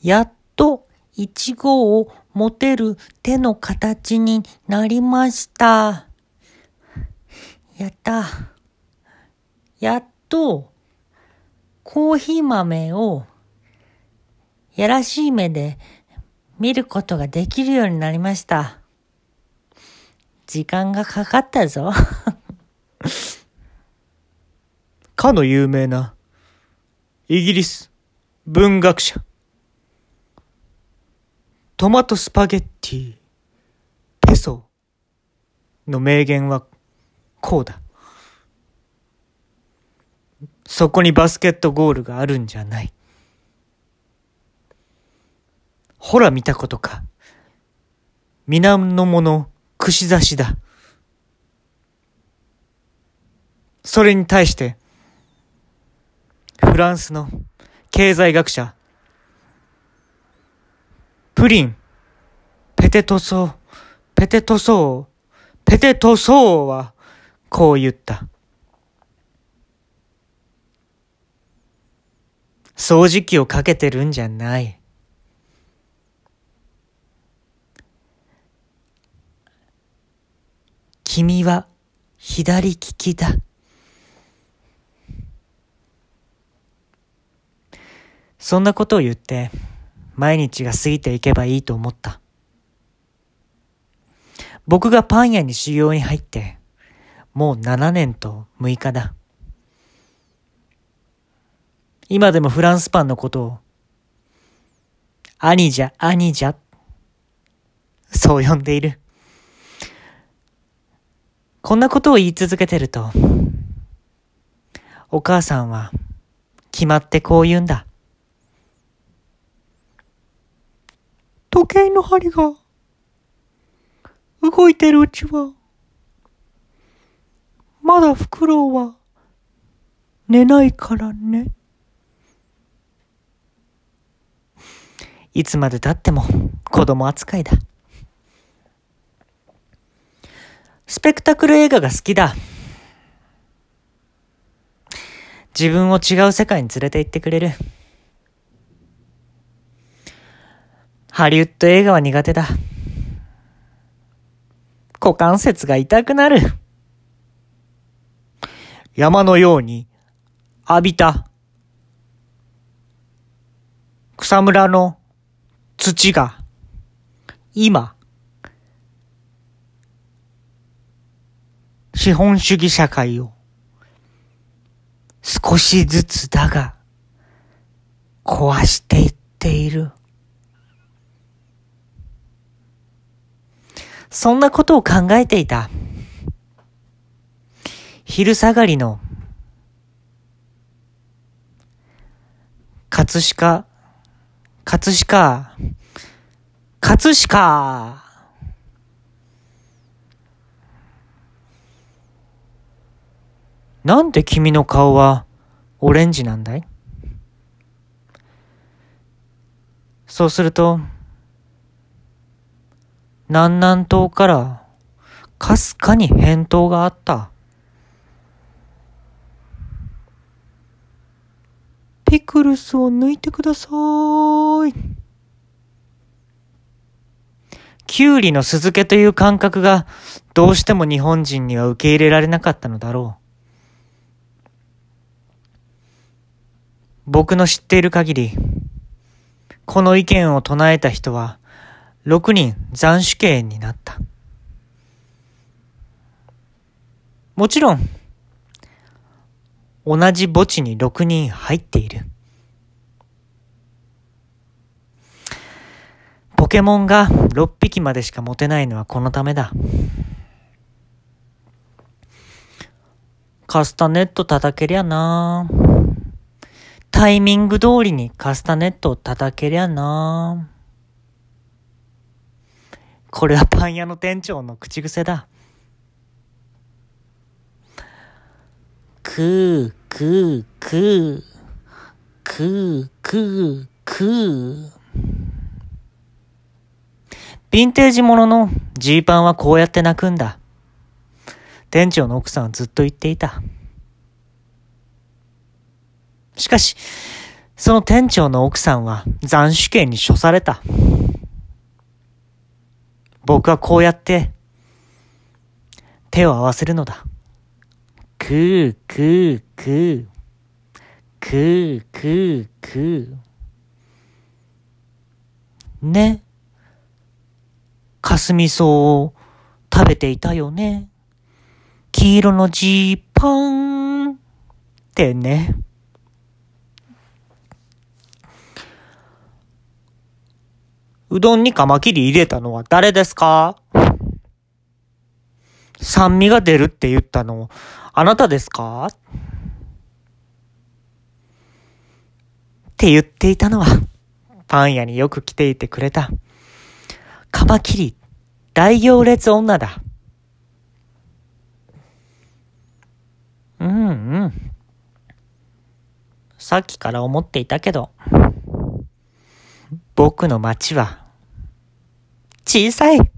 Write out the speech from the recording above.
やっといちごを持てる手の形になりました。やった。やっと、コーヒー豆を、やらしい目で見ることができるようになりました。時間がかかったぞ。かの有名な、イギリス文学者。トマトスパゲッティ、ペソの名言はこうだ。そこにバスケットゴールがあるんじゃない。ほら見たことか。皆の者串刺しだ。それに対して、フランスの経済学者、プリン、ペテトソー、ペテトソー、ペテトソーは、こう言った。掃除機をかけてるんじゃない。君は左利きだ。そんなことを言って、毎日が過ぎていけばいいと思った。僕がパン屋に修行に入って、もう7年と6日だ。今でもフランスパンのことを、兄じゃ、兄じゃ、そう呼んでいる。こんなことを言い続けてると、お母さんは、決まってこう言うんだ。時計の針が動いてるうちは、まだフクロウは寝ないからね。いつまで経っても子供扱いだ。スペクタクル映画が好きだ。自分を違う世界に連れて行ってくれる。ハリウッド映画は苦手だ。股関節が痛くなる。山のように浴びた草むらの土が今資本主義社会を少しずつだが壊していっている。そんなことを考えていた。昼下がりの、葛飾、葛飾、葛飾、なんで君の顔はオレンジなんだい？そうすると、南南東からかすかに返答があった。ピクルスを抜いてください。キュウリの酢漬けという感覚がどうしても日本人には受け入れられなかったのだろう。僕の知っている限り、この意見を唱えた人は6人斬首刑になった。もちろん、同じ墓地に6人入っている。ポケモンが6匹までしか持てないのはこのためだ。カスタネット叩けりゃなタイミング通りにカスタネットを叩けりゃなこれはパン屋の店長の口癖だ。くー、くー、くー、くー、くー、くー。ヴィンテージもののジーパンはこうやって泣くんだ。店長の奥さんはずっと言っていた。しかし、その店長の奥さんは斬首刑に処された。僕はこうやって手を合わせるのだ。くーくーくー。くーくーくー。ね。かすみ草を食べていたよね。黄色のジーパンってね。うどんにカマキリ入れたのは誰ですか？酸味が出るって言ったの、あなたですか？って言っていたのは、パン屋によく来ていてくれた、カマキリ、大行列女だ。うんうん。さっきから思っていたけど、僕の街は、小さい。